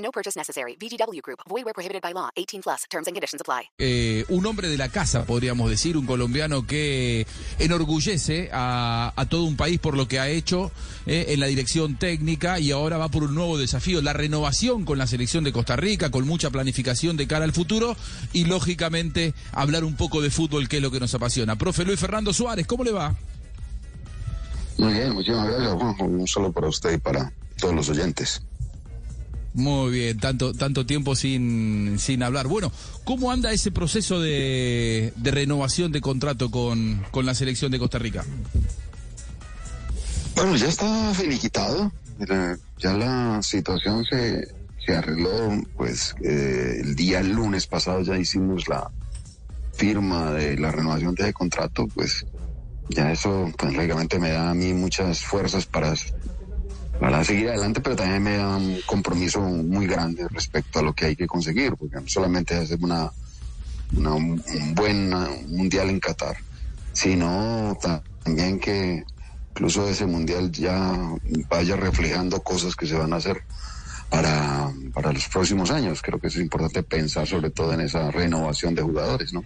No purchase necessary. VGW Group. Void where prohibited by law. 18 plus. Terms and conditions apply. Eh, un hombre de la casa, podríamos decir, un colombiano que enorgullece a, a todo un país por lo que ha hecho eh, en la dirección técnica y ahora va por un nuevo desafío, la renovación con la selección de Costa Rica, con mucha planificación de cara al futuro y lógicamente hablar un poco de fútbol, que es lo que nos apasiona. Profe Luis Fernando Suárez, ¿cómo le va? Muy bien, muchísimas gracias, Juanjo. No solo para usted y para todos los oyentes. Muy bien, tanto, tanto tiempo sin, sin hablar. Bueno, ¿cómo anda ese proceso de, de renovación de contrato con, con la selección de Costa Rica? Bueno, ya está finiquitado. Ya la situación se, se arregló, pues eh, el día lunes pasado ya hicimos la firma de la renovación de ese contrato, pues ya eso, pues lógicamente me da a mí muchas fuerzas para, para seguir adelante, pero también me da un compromiso muy grande respecto a lo que hay que conseguir, porque no solamente hacer una, un buen mundial en Qatar, sino también que incluso ese mundial ya vaya reflejando cosas que se van a hacer para, para los próximos años. Creo que es importante pensar sobre todo en esa renovación de jugadores, ¿no?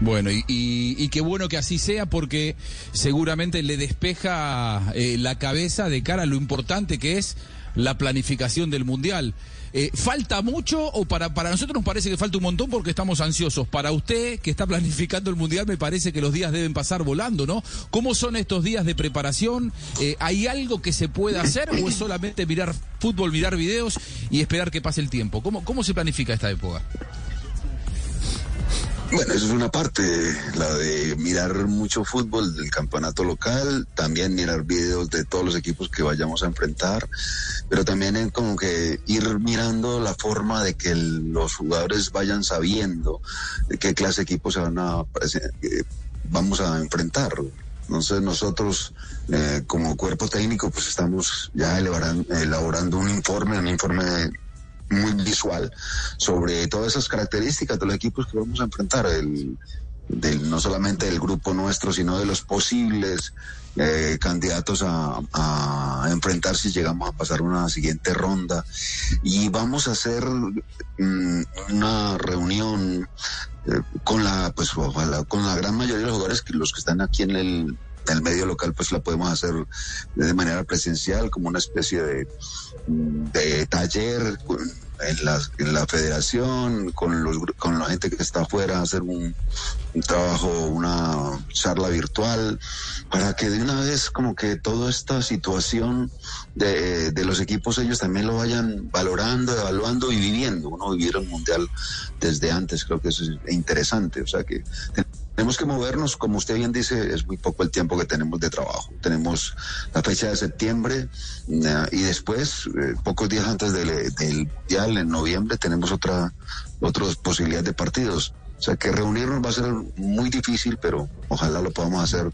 Bueno, y, y- y qué bueno que así sea porque seguramente le despeja eh, la cabeza de cara a lo importante que es la planificación del Mundial. Eh, ¿Falta mucho o para, para nosotros nos parece que falta un montón porque estamos ansiosos? Para usted que está planificando el Mundial me parece que los días deben pasar volando, ¿no? ¿Cómo son estos días de preparación? Eh, ¿Hay algo que se pueda hacer o es solamente mirar fútbol, mirar videos y esperar que pase el tiempo? ¿Cómo, cómo se planifica esta época? Bueno, eso es una parte, la de mirar mucho fútbol del campeonato local, también mirar videos de todos los equipos que vayamos a enfrentar, pero también es como que ir mirando la forma de que los jugadores vayan sabiendo de qué clase de equipos se van eh, vamos a enfrentar. Entonces nosotros eh, como cuerpo técnico pues estamos ya elaboran- elaborando un informe, un informe muy visual sobre todas esas características de los equipos que vamos a enfrentar, el, del, no solamente del grupo nuestro, sino de los posibles eh, candidatos a, enfrentar si llegamos a pasar una siguiente ronda. Y vamos a hacer mm, una reunión eh, con la, pues con la gran mayoría de los jugadores, que los que están aquí en el, en el medio local, pues la podemos hacer de manera presencial, como una especie de, de taller en la, en la federación, con, los, con la gente que está afuera, hacer un, un trabajo, una charla virtual, para que de una vez como que toda esta situación de, de los equipos ellos también lo vayan valorando, evaluando y viviendo. Uno vivir el mundial desde antes, creo que eso es interesante. O sea que tenemos que movernos, como usted bien dice, es muy poco el tiempo que tenemos de trabajo. Tenemos la fecha de septiembre eh, y después, eh, pocos días antes del, del mundial, en noviembre, tenemos otra otras posibilidades de partidos. O sea que reunirnos va a ser muy difícil, pero ojalá lo podamos hacer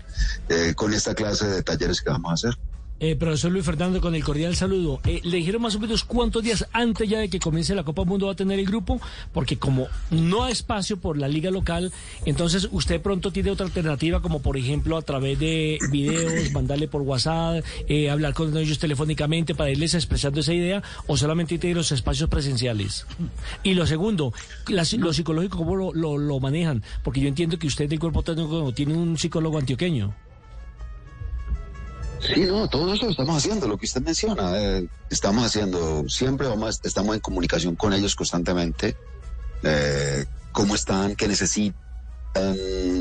eh, con esta clase de talleres que vamos a hacer. Eh, profesor Luis Fernando, con el cordial saludo. Eh, ¿Le dijeron más o menos cuántos días antes ya de que comience la Copa Mundo va a tener el grupo? Porque como no hay espacio por la liga local, entonces usted pronto tiene otra alternativa, como por ejemplo a través de videos, mandarle por WhatsApp, eh, hablar con ellos telefónicamente para irles expresando esa idea, o solamente tiene los espacios presenciales. Y lo segundo, lo psicológico, ¿cómo lo, lo- lo manejan? Porque yo entiendo que usted del cuerpo técnico tiene un psicólogo antioqueño. Sí, no, todo eso estamos haciendo, lo que usted menciona. eh, estamos haciendo, siempre vamos, estamos en comunicación con ellos constantemente. eh, cómo están, qué necesitan,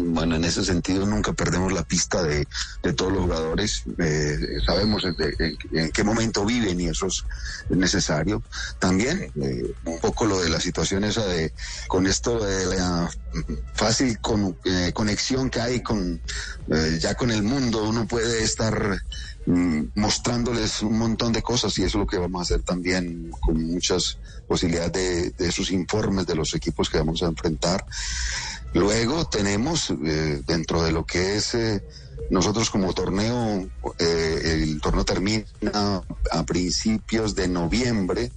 bueno, en ese sentido nunca perdemos la pista de, todos los jugadores, eh, sabemos en, qué momento viven y eso es necesario. También eh, un poco lo de la situación esa de, con esto de la fácil eh, conexión que hay con, ya con el mundo, uno puede estar mm, mostrándoles un montón de cosas y eso es lo que vamos a hacer también con muchas posibilidades de, de esos informes de los equipos que vamos a enfrentar. Luego tenemos eh, dentro de lo que es eh, nosotros como torneo, eh, el torneo termina a principios de noviembre,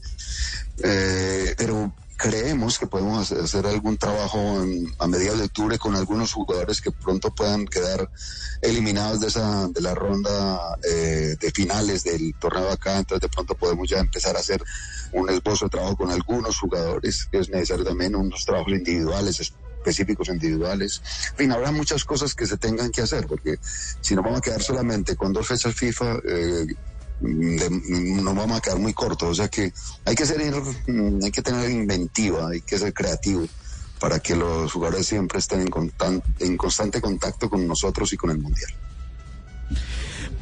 pero creemos que podemos hacer algún trabajo a mediados de octubre con algunos jugadores que pronto puedan quedar eliminados de esa de la ronda de finales del torneo acá. Entonces de pronto podemos ya empezar a hacer un esbozo de trabajo con algunos jugadores que es necesario también unos trabajos individuales específicos individuales. En fin, habrá muchas cosas que se tengan que hacer, porque si no vamos a quedar solamente con dos fechas FIFA, eh, nos vamos a quedar muy cortos. O sea que hay que ser, mm, hay que tener inventiva, hay que ser creativo para que los jugadores siempre estén en, en constante contacto con nosotros y con el mundial.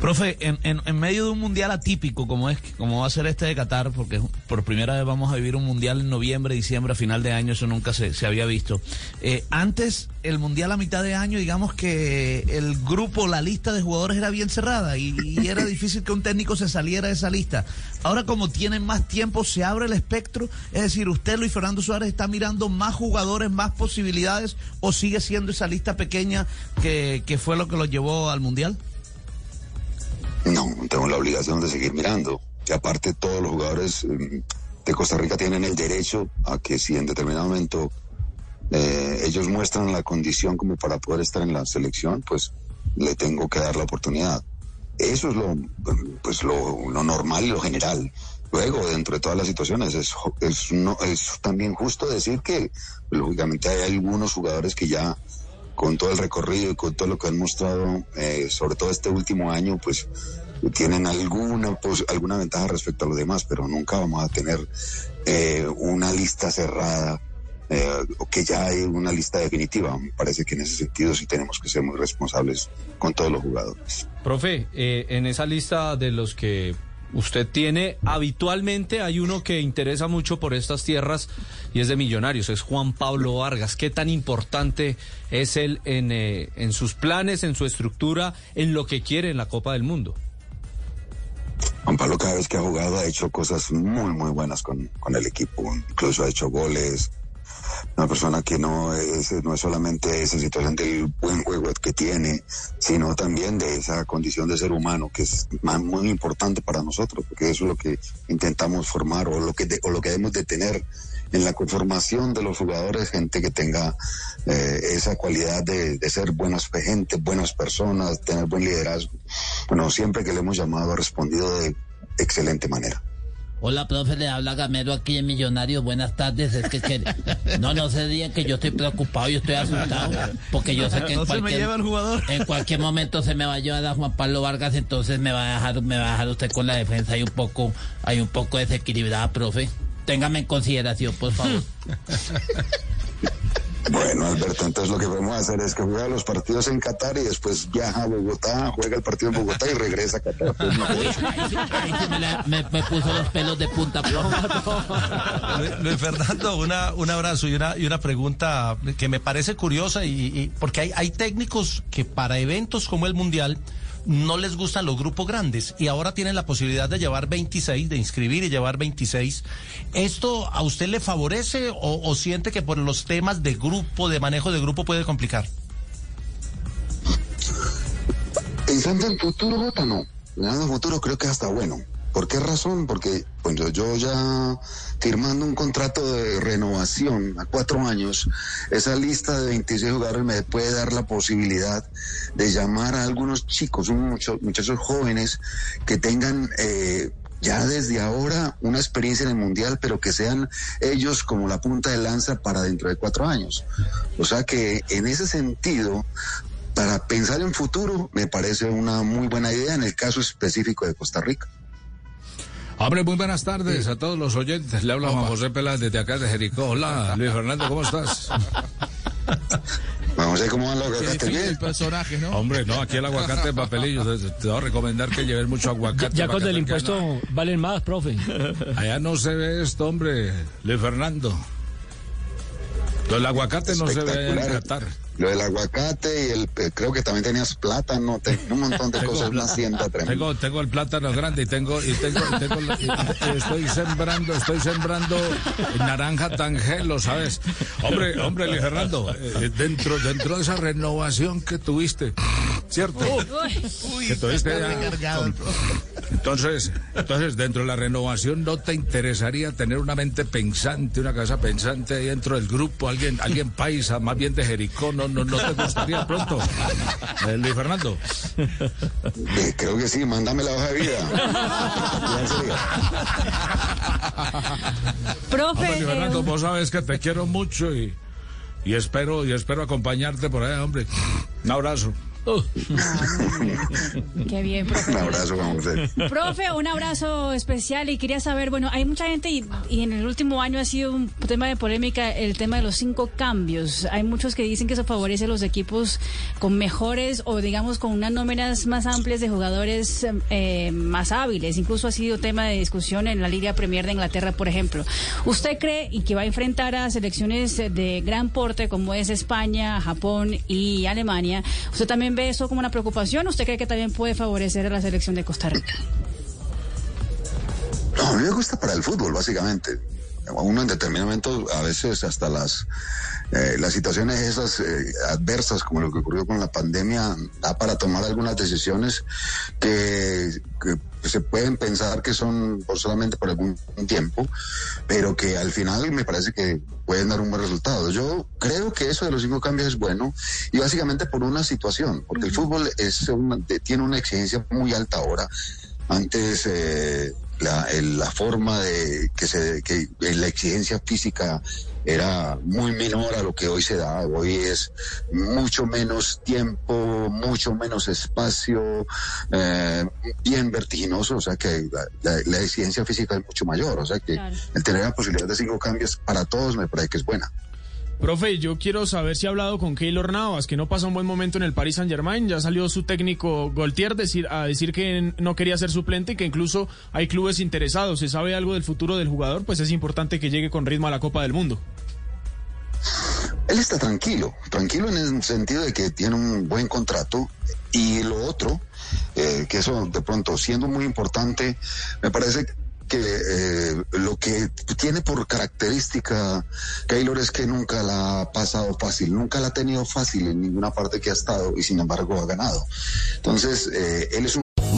Profe, en, en, medio de un mundial atípico como es como va a ser este de Qatar, porque por primera vez vamos a vivir un mundial en noviembre, diciembre, a final de año, eso nunca se, se había visto. Eh, antes, el mundial a mitad de año, digamos que el grupo, la lista de jugadores era bien cerrada y, era difícil que un técnico se saliera de esa lista. Ahora, como tienen más tiempo, se abre el espectro. Es decir, usted, Luis Fernando Suárez, está mirando más jugadores, más posibilidades, o sigue siendo esa lista pequeña que, que fue lo que lo llevó al mundial. No, tengo la obligación de seguir mirando. Y aparte todos los jugadores eh, de Costa Rica tienen el derecho a que si en determinado momento eh, ellos muestran la condición como para poder estar en la selección, pues le tengo que dar la oportunidad. Eso es lo, pues lo, normal y lo general. Luego, dentro de todas las situaciones, es, es, no, es también justo decir que, lógicamente, hay algunos jugadores que ya con todo el recorrido y con todo lo que han mostrado, eh, sobre todo este último año, pues tienen alguna, pues, alguna ventaja respecto a los demás, pero nunca vamos a tener eh, una lista cerrada eh, o que ya hay una lista definitiva. Me parece que en ese sentido sí tenemos que ser muy responsables con todos los jugadores. Profe, en esa lista de los que usted tiene, habitualmente hay uno que interesa mucho por estas tierras y es de Millonarios, es Juan Pablo Vargas. ¿Qué tan importante es él en, eh, en sus planes, en su estructura, en lo que quiere en la Copa del Mundo? Juan Pablo cada vez que ha jugado ha hecho cosas muy, muy buenas con, con el equipo, incluso ha hecho goles, una persona que no es, no es solamente esa situación del buen juego que tiene, sino también de esa condición de ser humano, que es muy importante para nosotros, porque eso es lo que intentamos formar o lo que, o lo que debemos de tener en la conformación de los jugadores, gente que tenga eh, esa cualidad de, ser buenas gente, buenas personas, tener buen liderazgo. Bueno, siempre que le hemos llamado ha respondido de excelente manera. Hola, profe, le habla Gamero aquí en Millonarios. Buenas tardes. Es que, no, no se digan que yo estoy preocupado y estoy asustado. Porque yo sé que en, cualquier, en cualquier momento se me va a llevar a Juan Pablo Vargas, entonces me va a dejar, me va a dejar usted con la defensa ahí un poco, hay un poco desequilibrada, profe. Téngame en consideración, por favor. Bueno, Alberto, entonces lo que vamos a hacer es que juega los partidos en Qatar y después viaja a Bogotá, juega el partido en Bogotá y regresa a Qatar. me, puso los pelos de punta. Luis Fernando, una, un abrazo y una, y una pregunta que me parece curiosa y, porque hay, hay técnicos que para eventos como el Mundial no les gustan los grupos grandes y ahora tienen la posibilidad de llevar 26, de inscribir y llevar 26. ¿Esto a usted le favorece o, siente que por los temas de grupo, de manejo de grupo puede complicar? Pensando en futuro, no. Pensando en futuro creo que hasta bueno. ¿Por qué razón? Porque yo ya firmando un contrato de renovación a cuatro años, esa lista de 26 jugadores me puede dar la posibilidad de llamar a algunos chicos, muchos muchachos jóvenes que tengan eh, ya desde ahora una experiencia en el mundial, pero que sean ellos como la punta de lanza para dentro de cuatro años. O sea que en ese sentido, para pensar en futuro, me parece una muy buena idea en el caso específico de Costa Rica. Hombre, muy buenas tardes a todos los oyentes. Le habla Juan José Peláez desde acá de Jericó. Hola, Luis Fernando, ¿cómo estás? Juan No sé cómo van los aguacates el personaje, ¿no? Hombre, no, aquí el aguacate es papelillo. Te, te voy a recomendar que lleves mucho aguacate. Ya para con el impuesto valen más, profe. Allá no se ve esto, hombre. Luis Fernando. Lo del aguacate no se ve allá en. Qatar. Lo del aguacate y el, eh, creo que también tenías plátano, te- un montón de cosas, una hacienda tremenda. Tengo, tengo el plátano grande y tengo, y tengo, y tengo y- y estoy sembrando, estoy sembrando naranja tangelo, ¿sabes? Hombre, hombre, Luis Fernando, eh, dentro, dentro de esa renovación que tuviste, ¿cierto? que tuviste ya con- entonces, entonces, dentro de la renovación, ¿no te interesaría tener una mente pensante, una casa pensante ahí dentro del grupo? Alguien, alguien paisa, más bien de Jericó, ¿no, no, no te gustaría pronto? Eh, Luis Fernando. Eh, creo que sí, mándame la hoja de vida. Profe, Luis Fernando, eh, vos sabes que te quiero mucho y, y espero y espero acompañarte por allá, hombre. Un abrazo. Qué bien, profe. Un abrazo, Juan José. Profe, un abrazo especial y quería saber, bueno, hay mucha gente y, y en el último año ha sido un tema de polémica el tema de los cinco cambios. Hay muchos que dicen que eso favorece a los equipos con mejores o digamos con unas nóminas más amplias de jugadores eh, más hábiles. Incluso ha sido tema de discusión en la Liga Premier de Inglaterra, por ejemplo. ¿Usted cree y que va a enfrentar a selecciones de gran porte como es España, Japón y Alemania? ¿Usted también ve eso como una preocupación? ¿Usted cree que también puede favorecer a la selección de Costa Rica? No, a mí me gusta para el fútbol, básicamente. Uno en determinado momento, a veces hasta las, eh, las situaciones esas eh, adversas, como lo que ocurrió con la pandemia, da para tomar algunas decisiones que se pueden pensar que son por solamente por algún tiempo, pero que al final me parece que pueden dar un buen resultado. Yo creo que eso de los cinco cambios es bueno y básicamente por una situación, porque el fútbol es una- tiene una exigencia muy alta ahora. Antes eh, la, el- la forma de que se que la exigencia física era muy menor a lo que hoy se da. Hoy es mucho menos tiempo, mucho menos espacio, eh, bien vertiginoso. O sea que la, la- la exigencia física es mucho mayor. O sea que Claro. el tener la posibilidad de cinco cambios para todos me parece que es buena. Profe, yo quiero saber si ha hablado con Keylor Navas, que no pasa un buen momento en el Paris Saint Germain. Ya salió su técnico Goltier decir, a decir que no quería ser suplente y que incluso hay clubes interesados. ¿Se sabe algo del futuro del jugador? Pues es importante que llegue con ritmo a la Copa del Mundo. Él está tranquilo, tranquilo en el sentido de que tiene un buen contrato y lo otro, eh, que eso de pronto siendo muy importante, me parece que eh, lo que tiene por característica Keylor es que nunca la ha pasado fácil, nunca la ha tenido fácil en ninguna parte que ha estado y sin embargo ha ganado. Entonces, eh, él es un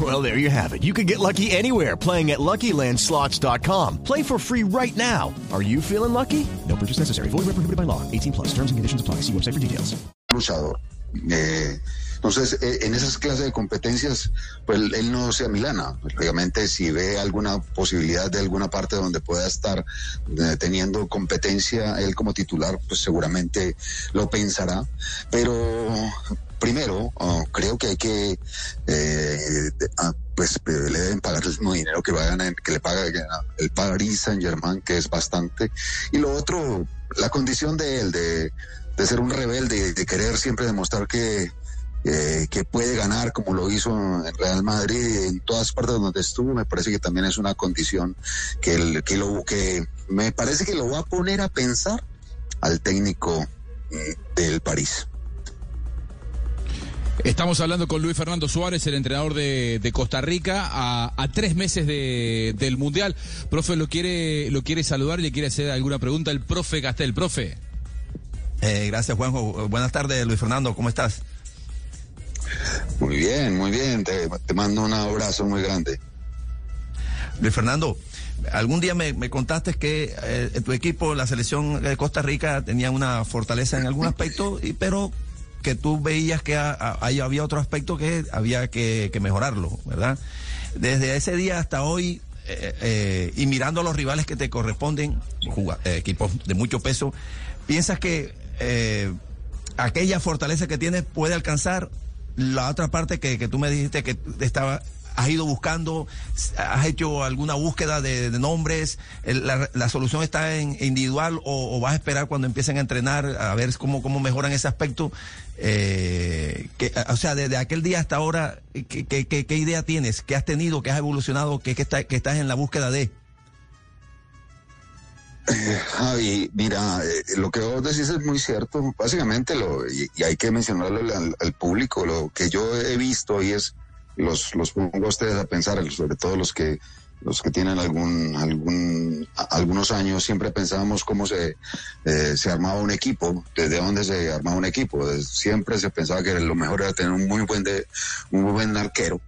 Well, there you have it. You can get lucky anywhere playing at LuckyLandSlots.com. Play for free right now. Are you feeling lucky? No purchase necessary. Void where by law. 18 plus. Terms and conditions apply. See website for details. Eh, entonces, eh, en esas clases de competencias, pues él, no. Obviamente, si ve alguna posibilidad de alguna parte donde pueda estar eh, teniendo competencia él como titular, pues seguramente lo pensará. Pero primero, oh, creo que hay que, eh, ah, pues eh, le deben pagar el mismo dinero que, vayan a- que le paga el Paris Saint Germain, que es bastante. Y lo otro, la condición de él, de, de ser un rebelde, de querer siempre demostrar que, eh, que puede ganar como lo hizo en Real Madrid y en todas partes donde estuvo, me parece que también es una condición que, el, que, lo, que me parece que lo va a poner a pensar al técnico mm, del París. Estamos hablando con Luis Fernando Suárez, el entrenador de, de Costa Rica, a, a tres meses de- del Mundial. Profe, lo quiere, lo quiere saludar y le quiere hacer alguna pregunta el profe Castel. Profe. Eh, gracias, Juanjo. Buenas tardes, Luis Fernando. ¿Cómo estás? Muy bien, muy bien. Te, te mando un abrazo muy grande. Luis Fernando, algún día me, me contaste que eh, tu equipo, la selección de Costa Rica, tenía una fortaleza en algún aspecto, y, pero que tú veías que ahí había otro aspecto que había que, mejorarlo, ¿verdad? Desde ese día hasta hoy, eh, eh, y mirando a los rivales que te corresponden, equipos de mucho peso, ¿piensas que aquella fortaleza que tienes puede alcanzar la otra parte que, que tú me dijiste que estaba has ido buscando, has hecho alguna búsqueda de, nombres, la, solución está en individual o, vas a esperar cuando empiecen a entrenar a ver cómo, cómo mejoran ese aspecto. Eh, que, o sea, desde aquel día hasta ahora, ¿qué, idea tienes? ¿Qué has tenido? ¿Qué has evolucionado? ¿Qué, está, que estás en la búsqueda de? Eh, Javi, mira, eh, lo que vos decís es muy cierto. Básicamente, lo, y, hay que mencionarlo al, al, público, lo que yo he visto y es los, los pongo a ustedes a pensar, sobre todo los que los que tienen algún, algún, algunos años, siempre pensábamos cómo se, eh, se armaba un equipo, desde dónde se armaba un equipo. Siempre se pensaba que lo mejor era tener un muy buen, de, un buen arquero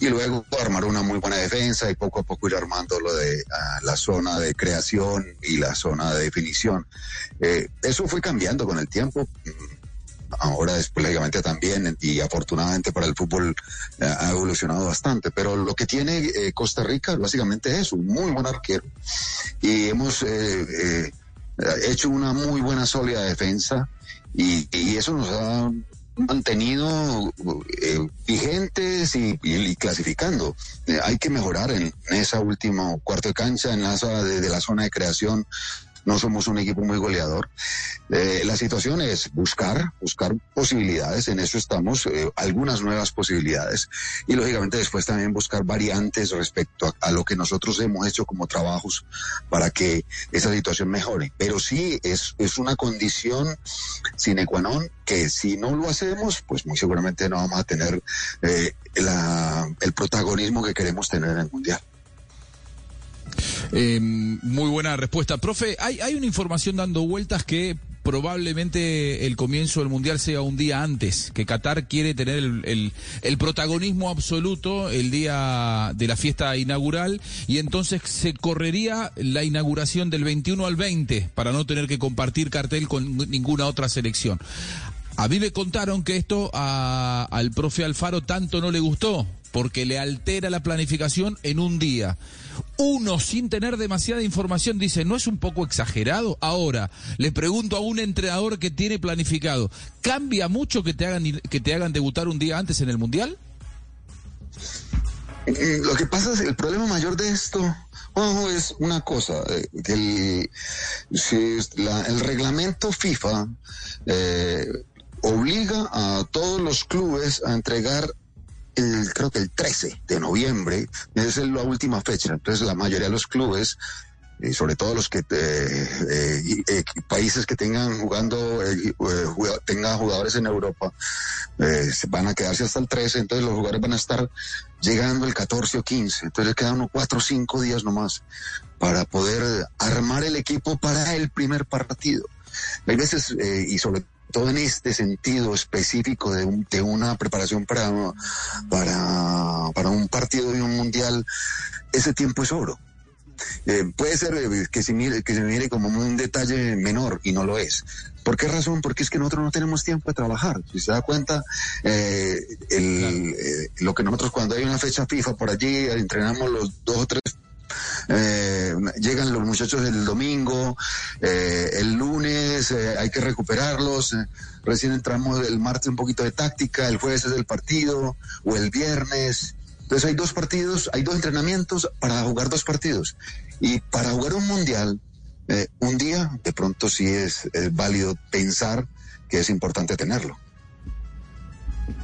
y luego armar una muy buena defensa y poco a poco ir armando lo de ah, la zona de creación y la zona de definición. Eh, eso fue cambiando con el tiempo ahora desplegamente también y afortunadamente para el fútbol eh, ha evolucionado bastante. Pero lo que tiene eh, Costa Rica básicamente es un muy buen arquero y hemos eh, hecho una muy buena sólida defensa y, eso nos ha mantenido vigentes y, clasificando. hay que mejorar en, esa última cuarto de cancha, en la, de la zona de creación no somos un equipo muy goleador. Eh, la situación es buscar, buscar posibilidades, en eso estamos, eh, algunas nuevas posibilidades y lógicamente después también buscar variantes respecto a, lo que nosotros hemos hecho como trabajos para que esa situación mejore. Pero sí es, una condición sine qua non que si no lo hacemos, pues muy seguramente no vamos a tener eh, el protagonismo que queremos tener en el Mundial. Eh, muy buena respuesta. Profe, hay, una información dando vueltas que probablemente el comienzo del Mundial sea un día antes, que Qatar quiere tener el, el, protagonismo absoluto el día de la fiesta inaugural y entonces se correría la inauguración del 21 al 20 para no tener que compartir cartel con ninguna otra selección. A mí me contaron que esto a, al profe Alfaro tanto no le gustó, porque le altera la planificación en un día. Uno, sin tener demasiada información, dice, ¿no es un poco exagerado? Ahora, le pregunto a un entrenador que tiene planificado, ¿cambia mucho que te hagan, que te hagan debutar un día antes en el Mundial? Mm, lo que pasa es el problema mayor de esto es una cosa, eh, el, el reglamento FIFA eh, obliga a todos los clubes a entregar el, creo que el 13 de noviembre, es la última fecha. Entonces la mayoría de los clubes, y sobre todo los que eh, eh, eh países que tengan jugando, eh, tengan jugadores en Europa, van a quedarse hasta el 13, entonces los jugadores van a estar llegando el 14 o 15, entonces quedan unos 4 o 5 días nomás para poder armar el equipo para el primer partido. Hay veces, y sobre todo en este sentido específico de, de una preparación para, para, para un partido de un mundial, ese tiempo es oro. Eh, puede ser eh, que se, mire, que se mire como un detalle menor y no lo es. ¿Por qué razón? Porque es que nosotros no tenemos tiempo de trabajar. Si se da cuenta, eh, el, lo que nosotros cuando hay una fecha FIFA por allí, entrenamos los dos o tres eh, llegan los muchachos el domingo, eh, el lunes eh, hay que recuperarlos, recién entramos el martes un poquito de táctica, el jueves es el partido, o el viernes. Entonces hay dos partidos, hay dos entrenamientos para jugar dos partidos. Y para jugar un mundial, un día, de pronto sí es válido pensar que es importante tenerlo.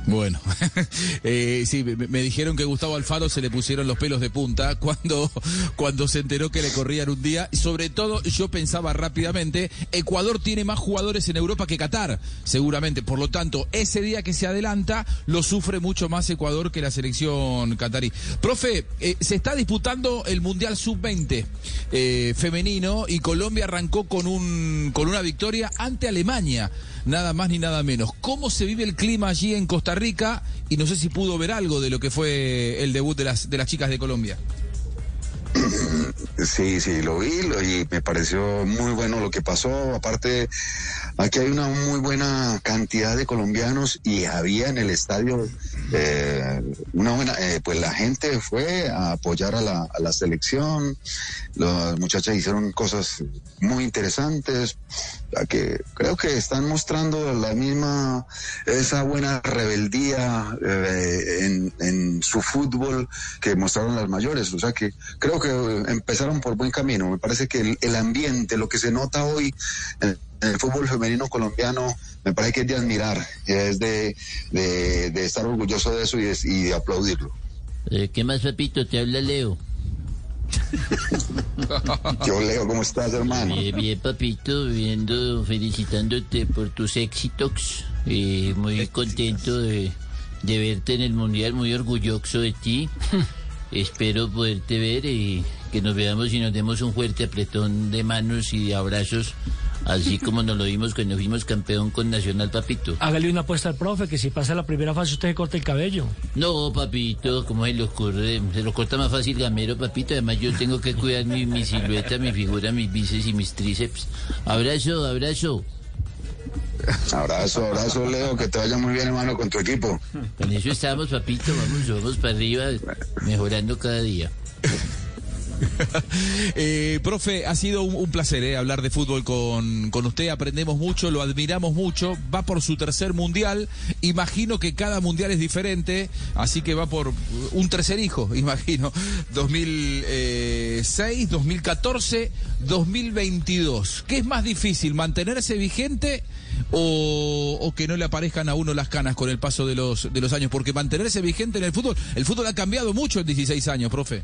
Bueno, eh, sí, me, dijeron que Gustavo Alfaro se le pusieron los pelos de punta cuando, cuando se enteró que le corrían un día. Sobre todo, yo pensaba rápidamente, Ecuador tiene más jugadores en Europa que Qatar, seguramente. Por lo tanto, ese día que se adelanta, lo sufre mucho más Ecuador que la selección catarí. Profe, eh, se está disputando el Mundial Sub-20 eh, femenino y Colombia arrancó con, un, con una victoria ante Alemania nada más ni nada menos. ¿Cómo se vive el clima allí en Costa Rica? Y no sé si pudo ver algo de lo que fue el debut de las, de las chicas de Colombia. Sí, sí, lo vi y me pareció muy bueno lo que pasó. Aparte, aquí hay una muy buena cantidad de colombianos y había en el estadio eh, una buena, eh, pues la gente fue a apoyar a la, a la selección, las muchachas hicieron cosas muy interesantes, que creo que están mostrando la misma, esa buena rebeldía eh, en, en, su fútbol que mostraron las mayores, o sea que creo que empezaron por buen camino, me parece que el, ambiente, lo que se nota hoy en, el fútbol femenino colombiano me parece que es de admirar, es de, de, estar orgulloso de eso y de, y de aplaudirlo. Eh, ¿Qué más, Pepito? Te habla Leo. Yo, Leo, ¿cómo estás, hermano? Bien, bien, papito, viendo, felicitándote por tus éxitos. Eh, muy contento de, de verte en el Mundial, muy orgulloso de ti. Espero poderte ver y que nos veamos y nos demos un fuerte apretón de manos y de abrazos Así como nos lo vimos cuando fuimos campeón con Nacional, papito. Hágale una apuesta al profe, que si pasa la primera fase usted se corta el cabello. No, papito, como se le ocurre? Se lo corta más fácil Gamero, papito. Además yo tengo que cuidar mi, mi silueta, mi figura, mis bíceps y mis tríceps. Abrazo, abrazo. Abrazo, abrazo, Leo, que te vaya muy bien, hermano, con tu equipo. Con eso estamos, papito, vamos, vamos para arriba, mejorando cada día. eh, profe, ha sido un, placer eh, hablar de fútbol con, con, usted. Aprendemos mucho, lo admiramos mucho. Va por su tercer mundial. Imagino que cada mundial es diferente, así que va por un tercer hijo, imagino. 2006, 2014, 2022. ¿Qué es más difícil, mantenerse vigente? O, o, que no le aparezcan a uno las canas con el paso de los, de los años, porque mantenerse vigente en el fútbol, el fútbol ha cambiado mucho en 16 años, profe.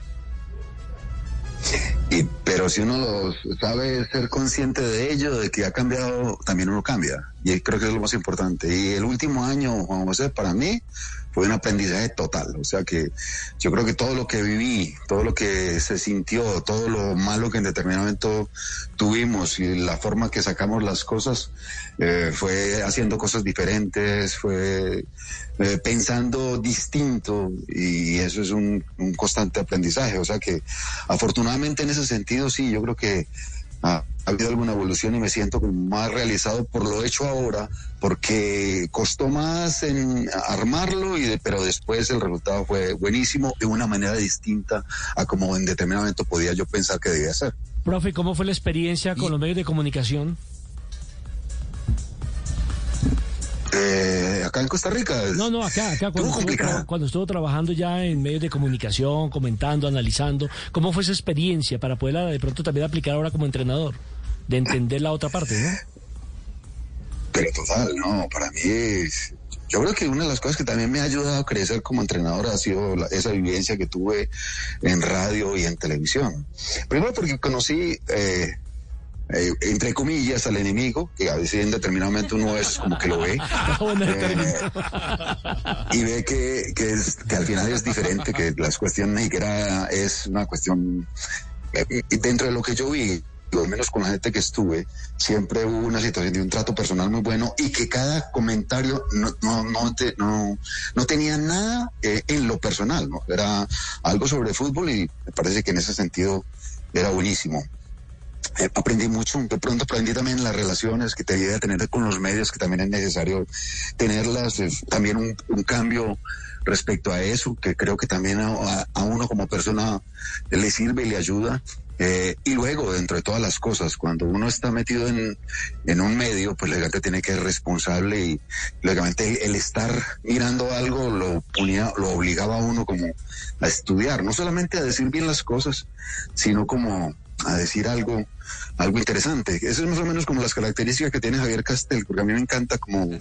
Y, pero si uno sabe ser consciente de ello, de que ha cambiado, también uno cambia. Y creo que es lo más importante. Y el último año, Juan José, para mí fue un aprendizaje total. O sea que yo creo que todo lo que viví, todo lo que se sintió, todo lo malo que en determinado momento tuvimos y la forma que sacamos las cosas, eh, fue haciendo cosas diferentes, fue eh, pensando distinto y eso es un, un, constante aprendizaje. O sea que afortunadamente en ese sentido sí, yo creo que ha, ha habido alguna evolución y me siento como más realizado por lo hecho ahora, porque costó más en armarlo, y de, pero después el resultado fue buenísimo de una manera distinta a como en determinado momento podía yo pensar que debía ser. Profe, ¿cómo fue la experiencia con y... los medios de comunicación? Eh, acá en Costa Rica. No, no, acá, acá cuando estuvo, cuando estuvo, trabajando ya en medios de comunicación, comentando, analizando, ¿cómo fue esa experiencia para poderla de pronto también aplicar ahora como entrenador? De entender la otra parte, ¿no? Pero total, no, para mí es, yo creo que una de las cosas que también me ha ayudado a crecer como entrenador ha sido la, esa vivencia que tuve en radio y en televisión. Primero porque conocí eh, eh, entre comillas, al enemigo, que a veces en determinado momento uno es como que lo ve, eh, y ve que, que, es, que al final es diferente, que la cuestión mexicana es una cuestión, eh, dentro de lo que yo vi, al menos con la gente que estuve, siempre hubo una situación de un trato personal muy bueno y que cada comentario no, no, no, te, no, no tenía nada eh, en lo personal, ¿no? Era algo sobre fútbol y me parece que en ese sentido era buenísimo. Eh, aprendí mucho, de pronto aprendí también las relaciones que te debía tener con los medios, que también es necesario tenerlas, eh, también un, un, cambio respecto a eso, que creo que también a, a uno como persona le sirve y le ayuda. Eh, y luego, dentro de todas las cosas, cuando uno está metido en, en un medio, pues legalmente tiene que ser responsable y lógicamente el, el, estar mirando algo lo ponía, lo obligaba a uno como a estudiar, no solamente a decir bien las cosas, sino como a decir algo, algo interesante. Eso es más o menos como las características que tiene Javier Castel, porque a mí me encanta como,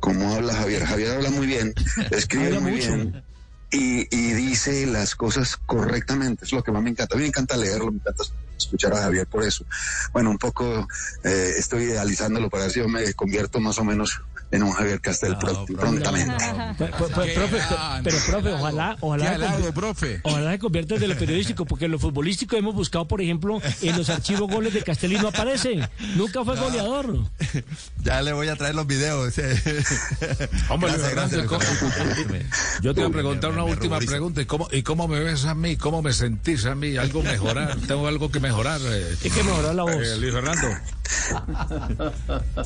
como habla Javier. Javier habla muy bien, escribe muy mucho. bien. Y, y, dice las cosas correctamente, es lo que más me encanta. A mí me encanta leerlo, me encanta escuchar a Javier por eso. Bueno, un poco eh, estoy idealizándolo para si yo me convierto más o menos en un Javier Castel no, prontamente. No. Pero, profe, pero, profe, ojalá, ojalá, profe. ojalá se convierta de lo periodístico, porque en lo futbolístico hemos buscado, por ejemplo, en los archivos goles de Castel y no aparecen. Nunca fue goleador. Ya le voy a traer los videos. Hombre, gracias, gracias. Yo te voy a preguntar una última pregunta. ¿Y cómo, ¿Y cómo me ves a mí? ¿Cómo me sentís a mí? ¿Algo mejorar? ¿Tengo algo que mejorar? Mejorar. Eh, Hay que mejorar la voz. eh, Luis Fernando.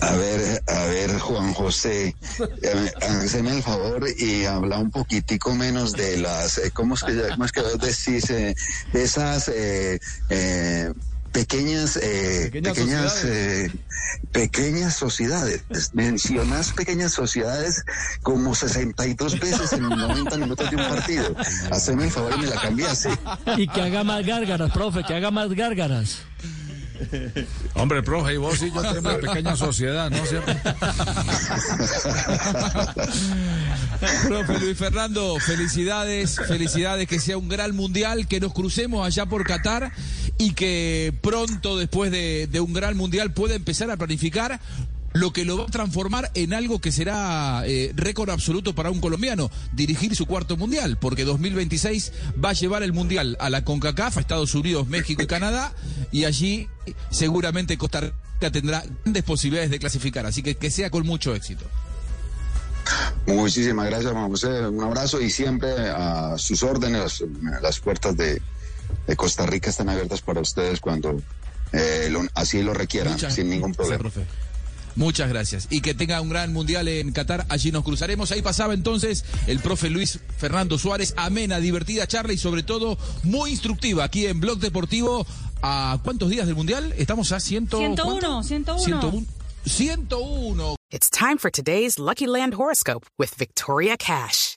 A ver, a ver, Juan José, eh, hágame el favor y habla un poquitico menos de las, eh, ¿cómo es que, cómo es que vos decís? eh, de esas eh, eh, pequeñas, eh, Pequeñas pequeñas, sociedades. eh, pequeñas sociedades. Mencionás pequeñas sociedades como 62 veces en 90 minutos de un partido. Haceme el favor y me la cambiaste. Y que haga más gárgaras, profe, que haga más gárgaras. Hombre, profe, y vos y yo tenemos una pequeña sociedad, ¿no? ¿Cierto? Profe Luis Fernando, felicidades, felicidades, que sea un gran mundial, que nos crucemos allá por Qatar y que pronto, después de, de un gran mundial, pueda empezar a planificar lo que lo va a transformar en algo que será eh, récord absoluto para un colombiano, dirigir su cuarto mundial, porque 2026 va a llevar el mundial a la CONCACAF, a Estados Unidos, México y Canadá, y allí seguramente Costa Rica tendrá grandes posibilidades de clasificar, así que que sea con mucho éxito. Muchísimas gracias, Juan José. Un abrazo y siempre a sus órdenes. Las puertas de, de Costa Rica están abiertas para ustedes cuando eh, lo- así lo requieran, Muchas sin ningún gracias, problema. profe. Muchas gracias. Y que tenga un gran mundial en Qatar. Allí nos cruzaremos. Ahí pasaba entonces el profe Luis Fernando Suárez. Amena, divertida charla y sobre todo muy instructiva aquí en Blog Deportivo. ¿A cuántos días del mundial? Estamos a ciento, 101, ¿cuánto? 101. 101. 101. It's time for today's Lucky Land horoscope with Victoria Cash.